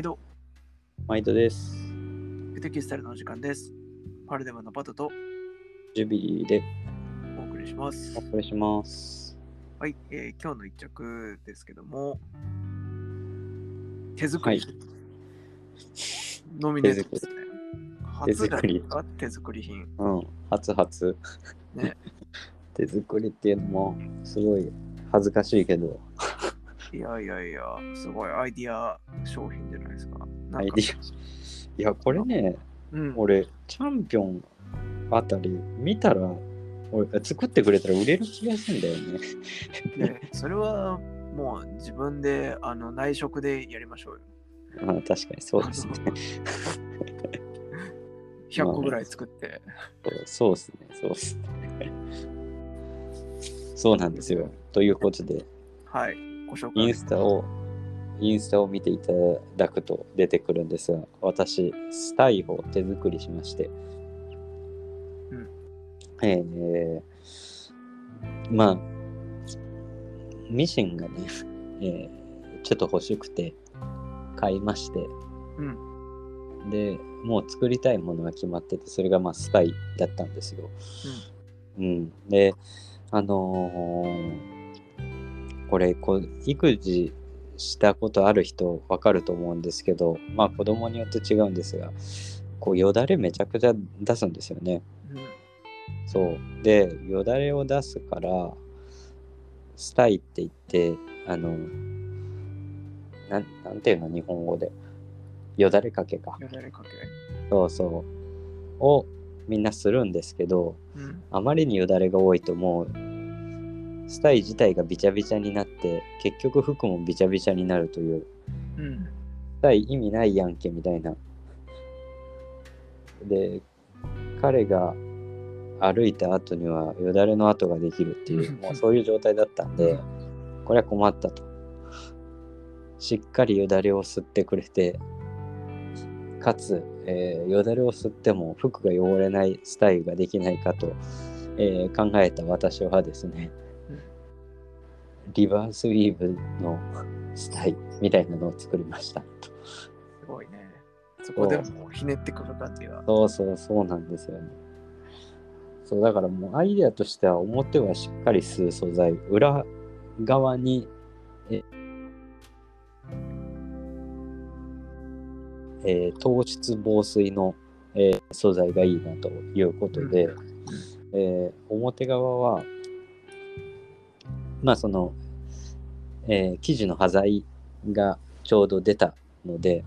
毎度、毎度です。テキスタイルのお時間です。パルデムのパトとジュビリーでお送りしますお。送りします。はい、えー今日の一着ですけども、手作り、はいノミネートですね。手作り手作り品。うん、初初。ね 手作りっていうのもすごい恥ずかしいけど、いやいやいや、すごいアイディア商品じゃないですか。アイディいや、これね、うん、俺、チャンピオンあたり見たら、俺作ってくれたら売れる気がするんだよね。ねそれはもう自分であの内職でやりましょうよ。あ確かにそうですね。100個ぐらい作って。そうですね、そうですね。そうなんですよ。ということで、はい、ご紹介。インスタを、インスタを見ていただくと出てくるんですが、私、スタイを手作りしまして、うん。えーまあ、ミシンがね、えーちょっと欲しくて買いまして、うん、で、もう作りたいものが決まってて、それがまあスタイだったんですよ。うん、で、あのーこれこう、育児したことある人わかると思うんですけど、まあ子供によって違うんですが、こうよだれめちゃくちゃ出すんですよね。うん、そう。で、よだれを出すから、スタイって言って、あの、なんなんていうの、日本語で。よだれかけか。よだれかけ。そうそう。をみんなするんですけど、うん、あまりによだれが多いともうスタイ自体がビチャビチャになって結局服もビチャビチャになるといううん、スタイ意味ないやんけみたいな。で彼が歩いた後にはよだれの跡ができるっていう もうそういう状態だったんでこれは困ったと。しっかりよだれを吸ってくれてかつ、えーよだれを吸っても服が汚れないスタイルができないかと、えー考えた私はですねうんリバースウィーブのスタイみたいなのを作りましたすごいね。そこでもひねってくる感じが。そうそうそうなんですよねそうだからもうアイデアとしては表はしっかり吸う素材裏側にええー糖質防水の、えー素材がいいなということで、えー表側はまあその、えー生地の端材がちょうど出たので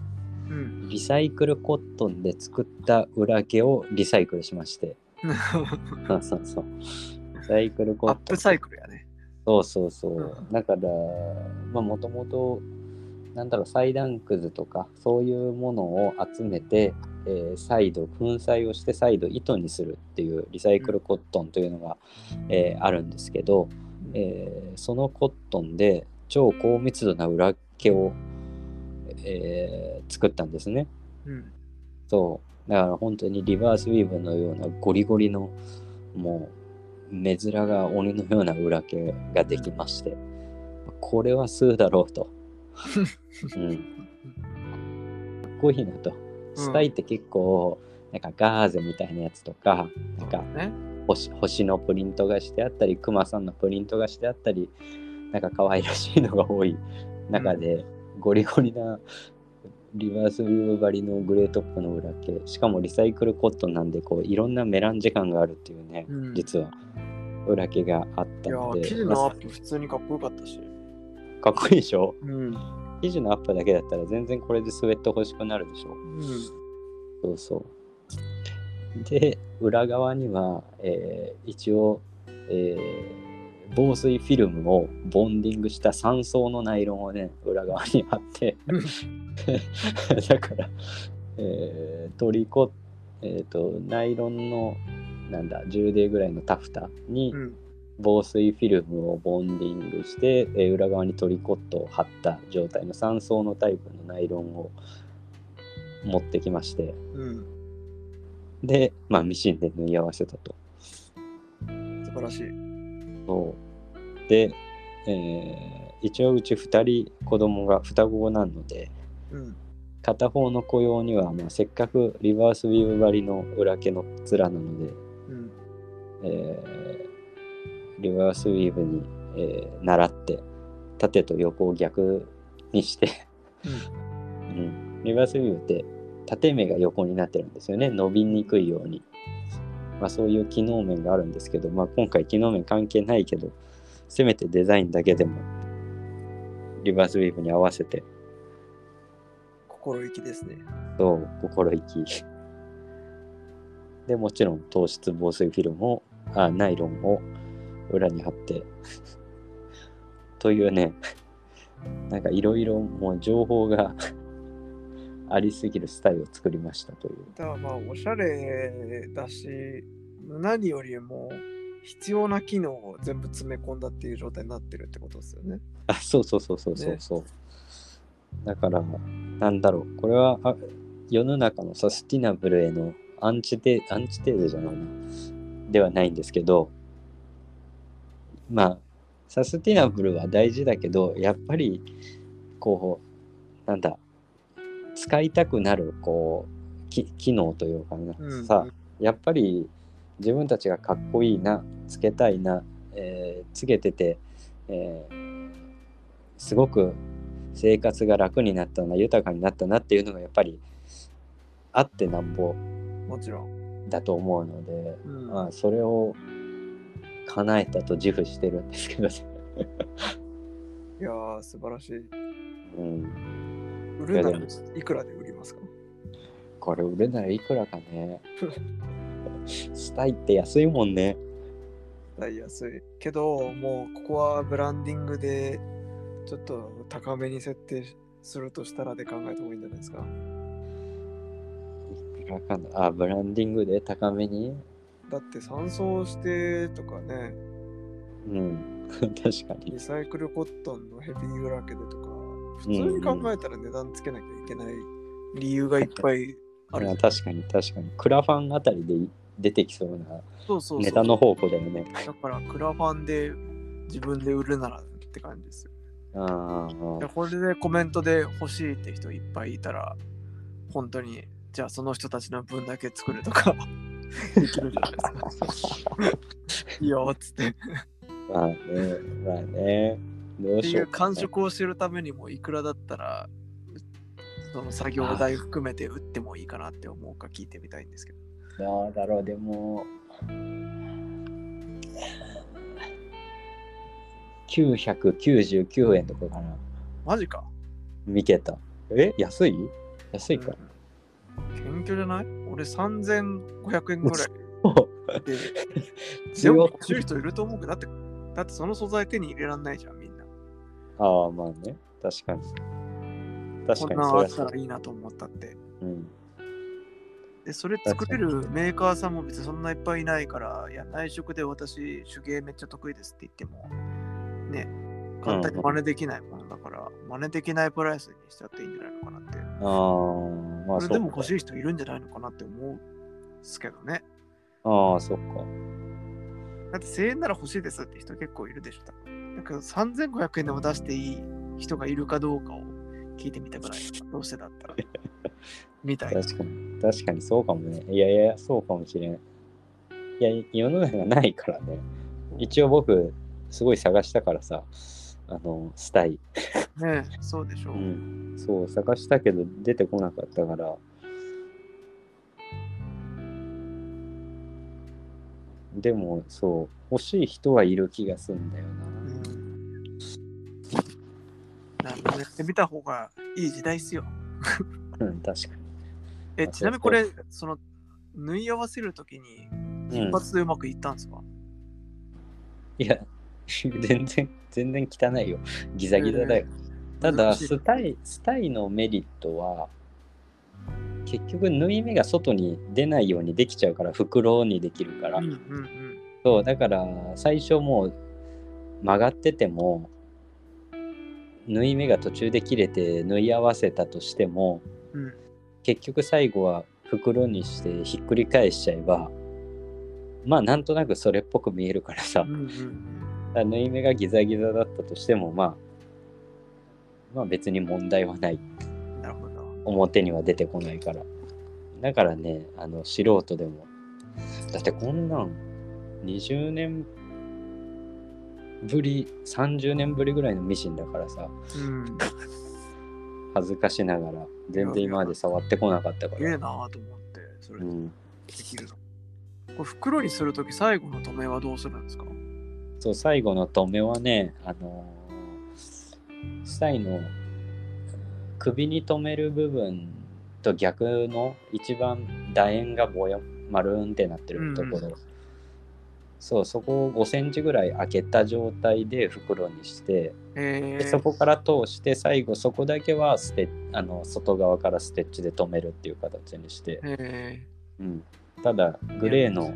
うん。リサイクルコットンで作った裏毛をリサイクルしまして。そうそうそう。リサイクルコットン。アップサイクルやね。そうそうそう。うん。だからまあもともとなんだろう裁断くずとかそういうものを集めて、えー再度粉砕をして再度糸にするっていうリサイクルコットンというのが、えーあるんですけど、えーそのコットンで超高密度な裏毛を、えー作ったんですね。うん。そう。だから本当にリバースウィーブのようなゴリゴリのもう目面が鬼のような裏毛ができまして、これは吸うだろうと。うん。かっこいいなと。スタイって結構、なんかガーゼみたいなやつとか、なんかね。星星のプリントがしてあったり、クマさんのプリントがしてあったり、なんか可愛らしいのが多い中で、ゴリゴリなリバースビュー張りのグレートップの裏毛、しかもリサイクルコットンなんで、こういろんなメランジ感があるっていうね、うん実は裏毛があったので、生地のアップ普通にかっこよかったし。かっこいいでしょ？うん。生地のアップだけだったら全然これでスウェット欲しくなるでしょ？うん。そうそう。で、裏側には、えー一応、えー防水フィルムをボンディングした3層のナイロンをね、裏側に貼って、だから、えートリコ、えっ、と、ナイロンの、なんだ、10デーぐらいのタフタにうん。防水フィルムをボンディングして、えー裏側にトリコットを貼った状態の3層のタイプのナイロンを持ってきまして、うん。で、まあ、ミシンで縫い合わせたと。素晴らしい。そうで、えー一応うち2人子供が双子なので、うん。片方の雇用には、まあ、せっかくリバースウィーブ張りの裏毛の面なので、うん。えーリバースウィーブに、えー習って縦と横を逆にして、うん、リバースウィーブって縦目が横になってるんですよね。伸びにくいように、まあ、そういう機能面があるんですけど、まあ、今回機能面関係ないけどせめてデザインだけでもリバースウィーブに合わせて。心意気ですね。そう心意気。でもちろん糖質防水フィルムをあナイロンを裏に貼って。というねなんかいろいろもう情報がありすぎるスタイルを作りましたという。だからまあ、おしゃれだし、何よりも必要な機能を全部詰め込んだっていう状態になってるってことですよね。あそうそうそうそう。そうそう、だからなんだろう。これはあ世の中のサスティナブルへのアンチテアンチテーゼじゃないなではないんですけどまあサスティナブルは大事だけどやっぱりこうなんだ使いたくなるこうき機能というかな、うんさやっぱり自分たちがかっこいいなつけたいな、えーつけてて、えーすごく生活が楽になったな豊かになったなっていうのがやっぱりあってなんぼもちろん。だと思うので、うんまあ、それを叶えたと自負してるんですけどね。いやー、素晴らしい。うん、売るならいいくらで売りますか？これ売れならいくらかね。スタイって安いもんね。大安い。けど、もうここはブランディングでちょっと高めに設定するとしたらで考えた方がいいんじゃないですか？いくらかな？あ、ブランディングで高めに？だって酸素してとかね、うん。確かにリ。サイクルコットンのヘビー裏毛でとか、普通に考えたら値段つけなきゃいけない理由がいっぱいある。あ確かに確かに。クラファンあたりで出てきそうなそうそう。ネタの宝庫だよね。だからクラファンで自分で売るならって感じですよ。あこれでコメントで欲しいって人いっぱいいたら、本当に、じゃあその人たちの分だけ作るとか できるじゃないですか。いいよっつって。っまあね、まあね。どうていうしようかな感触を知るためにもいくらだったら、その作業代含めて売ってもいいかなって思うか聞いてみたいんですけど。どうだろう、でも。999円とかかな。マジか。見けた。え？安い？安いか。謙虚じゃない？俺3500円ぐらいで。で強い人いると思うけど、だって、だってその素材手に入れらんないじゃん、みんな。ああ、まあね。確かに。確こんかにそれはなんあったらいいなと思ったって。うん。で、それ作れるメーカーさんも別にそんないっぱいいないから、いや、内職で私、手芸めっちゃ得意ですって言っても、ね、簡単に真似できないものだから、真似できないプライスにしちゃっていいんじゃないのかなって。ああ、まあそそれでも欲。しい人いるんじゃないのかなって思うんですけどね。ああ、そっか。だって1000円なら欲しいですって人結構いるでしょ。多分だけど3500円でも出していい人がいるかどうかを聞いてみたくない？どうしてだったら。みたいな。確かに。確かにそうかもね。いやいや、そうかもしれん。いや、世の中ないからね。一応僕、すごい探したからさ、あの、スタイ。ねえそうでしょう。うん。そう、探したけど出てこなかったから。でも、そう、欲しい人はいる気がするんだようんなんかやってみた方がいい時代っすよ。な。うん、確かえ、あちなみにこれ、その、縫い合わせるときに、に。うん一、発でうまくいったんですか、いや、全然、全然汚いよ。ギザギザだよ。ただ、スタイ、スタイのメリットは、結局、縫い目が外に出ないようにできちゃうから、袋にできるから。うんうんうん。そう、だから、最初もう曲がってても、縫い目が途中で切れて縫い合わせたとしても、うん結局最後は袋にしてひっくり返しちゃえば、まあなんとなくそれっぽく見えるからさ、うんうん縫い目がギザギザだったとしても、まあ、まあ別に問題はない。うん。なるほど。表には出てこないから。だからねあの素人でも。だってこんなん20年ぶり30年ぶりぐらいのミシンだからさ。うん。恥ずかしながら全然今まで触ってこなかったから。すげえなーと思って、それで。うん。きるの。これ袋にするとき最後の止めはどうするんですか？そう最後の止めはねあのースタイの首に留める部分と逆の一番楕円がぼや丸んってなってるところ、うんそうそこを5センチぐらい開けた状態で袋にしてえー、でそこから通して最後そこだけはステあの外側からステッチで留めるっていう形にして、えうん、ただグレーの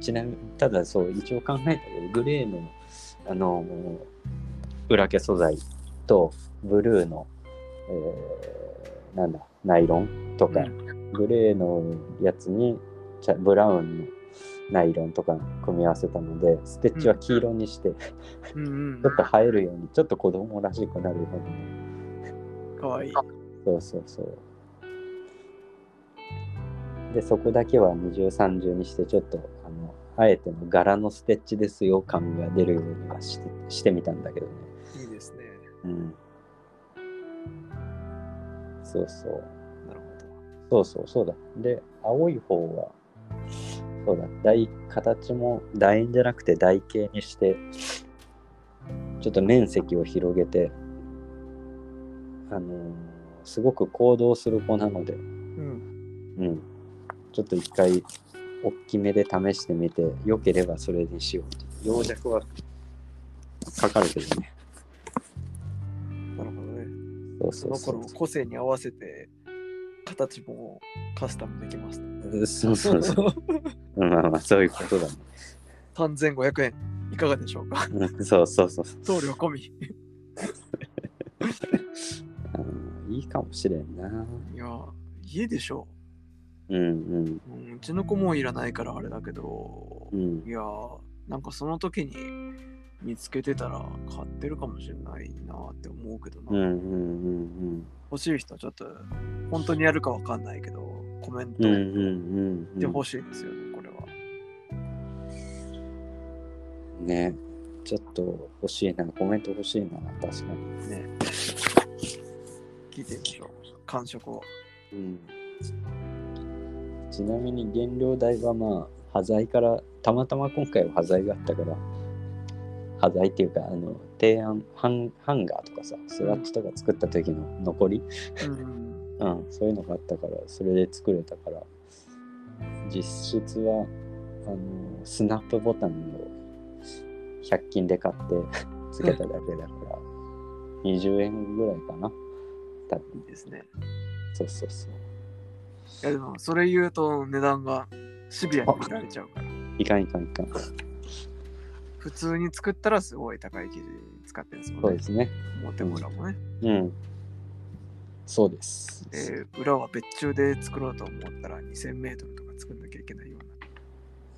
ちなみにただそう一応考えたけどグレーのあの裏毛素材とブルーの、えーなんだナイロンとか、うんグレーのやつに茶ブラウンのナイロンとか組み合わせたのでステッチは黄色にして、うんうん ちょっと映えるようにちょっと子供らしくなるようにかわいい。そうそうそう。で、そこだけは二重三重にして、ちょっと、あの、あえての柄のステッチですよ感が出るようにはしてしてみたんだけどね。いいですね。うん。そうそう。なるほど。そうそう、そうだ。で、青い方は、そうだ、台、形も楕円じゃなくて台形にして、ちょっと面積を広げて、あのーすごく行動する子なので、うん。うん。ちょっと一回、大きめで試してみて、良ければそれにしようって。養弱はかかるけどね。そうその頃も個性に合わせて形もカスタムできます。そうそうそう。まあまあ、そういうことだね。3500円いかがでしょうか？うんそうそうそう。送料込み。うんいいかもしれんな。いや、家でしょ。うんうんうんうちの子もいらないからあれだけどう、ん。いや、なんかその時に見つけてたら買ってるかもしれないなって思うけどな。うんうんうん欲しい人はちょっと本当にやるかわかんないけど、コメントうん。うんうんうんうん。で欲しいですよね、これは。ね。ちょっと欲しいな。コメント欲しいな。確かに。ね。聞いてみましょう。感触を。うん。ちなみに原料代はまあ、端材から、たまたま今回は端材があったから、端材っていうか、あの、提案、ハンハンガーとかさ、スワッチとか作った時の残り、うん。うん、そういうのがあったから、それで作れたから、実質は、あの、スナップボタンを100均で買って つけただけだから、20円ぐらいかな。多分ですね。そうそうそう。いやでも、それ言うと値段がシビアに見られちゃうから。いかんいかんいかん。普通に作ったらすごい高い生地使ってるんですもんね。そうですね。表も裏もね。うん。そうです。で、裏は別注で作ろうと思ったら2000メートルとか作んなきゃいけないような。や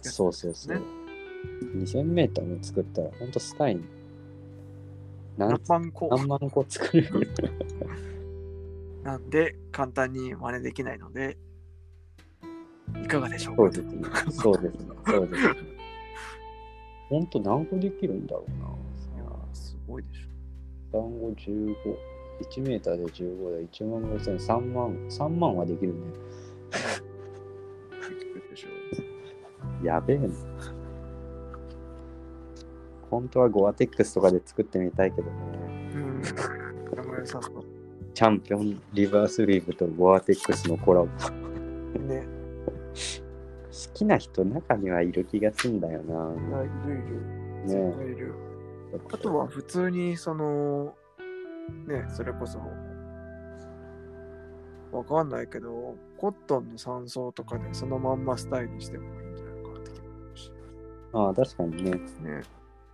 つそうそうそう。ね2000メーターも作ったら、ほんとスタイン。何何万個何万個作れる。なんで簡単に真似できないので、いかがでしょうか？そうですね。そうですね。そうですね。ほんと何個できるんだろうな。いやーすごいでしょ。単語15。1メーターで15だ。1万5000、3万、3万はできるね。やべえな。本当はゴアテックスとかで作ってみたいけどね。うん。チャンピオンリバースリーブとゴアテックスのコラボ。好ね。きな人中にはいる気がすんだよな。いるいる。ねいる。あとは普通にその、ね、それこそ、わかんないけど、コットンの三層とかでそのまんまスタイルにしてもいいんじゃないかなって気もし。ああ、確かにね。ね。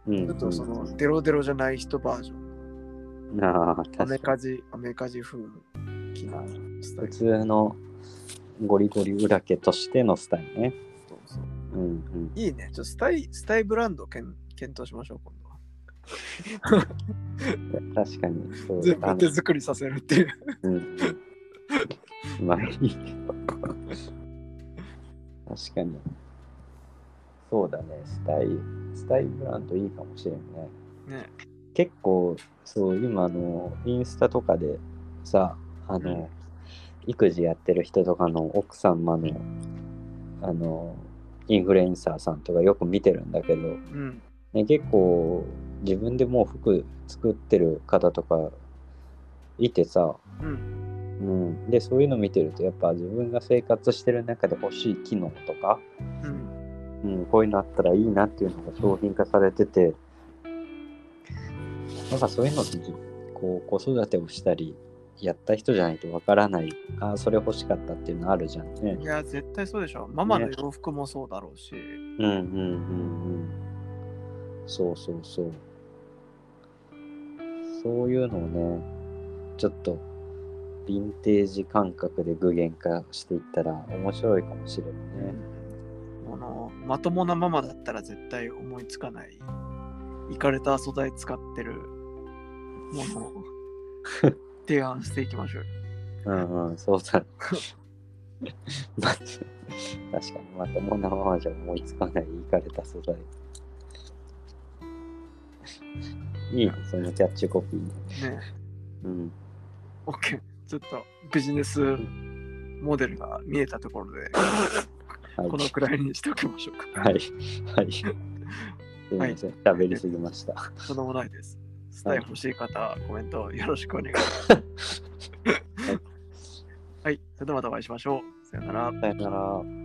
うん、ちょっとその、うんデロデロじゃない人バージョン。ああ、アメ確かに。カジ、アメカジ風普ル。通のゴリゴリ裏毛としてのスタイルね。そうそううんうん。いいね。ちょっとスタイ、スタイブランドけん検討しましょう、今度は。確かに。そう全部手作りさせるっていう。うんうんまあいいけど。確かに。そうだね、スタイ、スタイブランドいいかもしれんね。ね。結構、そう、今あの、インスタとかでさ、あの、うん育児やってる人とかの奥様の、あの、インフルエンサーさんとかよく見てるんだけど、うん。ね、結構自分でもう服作ってる方とかいてさ、うん。うん、でそういうの見てるとやっぱ自分が生活してる中で欲しい機能とか、うん。うん、こういうのあったらいいなっていうのが商品化されててなんかそういうのってじこう子育てをしたりやった人じゃないとわからないああそれ欲しかったっていうのあるじゃんねい。や、絶対そうでしょ。ママの洋服もそうだろうし。うんうんうんうん。そうそうそう。そういうのをね、ちょっとヴィンテージ感覚で具現化していったら面白いかもしれないね。あのまともなママだったら絶対思いつかない。いかれた素材使ってるものを 提案していきましょう。うんうん、そうだね。ま確かに、まともなままじゃ思いつかない、いかれた素材。いいね、そのキャッチコピーね。ねうん。OK。ちょっとビジネスモデルが見えたところで、はい。このくらいにしておきましょうか。はい。はい。すいません、喋りすぎました。とんでもないです。スタイル欲しい方、コメントよろしくお願いします。はい。それではまたお会いしましょう。さよなら。さよなら。